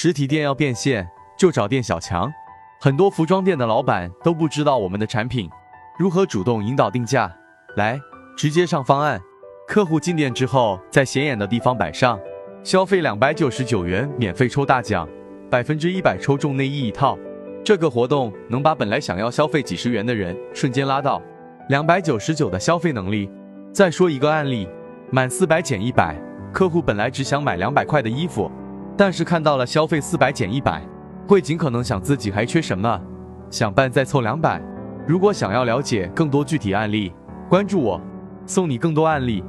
实体店要变现，就找店小强。很多服装店的老板都不知道我们的产品如何主动引导定价，来直接上方案。客户进店之后，在显眼的地方摆上，消费两百九十九元免费抽大奖，百分之一百抽中内衣一套。这个活动能把本来想要消费几十元的人瞬间拉到两百九十九的消费能力。再说一个案例，满四百减一百，客户本来只想买两百块的衣服，但是看到了消费四百减一百，会尽可能想自己还缺什么，想办再凑两百。如果想要了解更多具体案例，关注我，送你更多案例。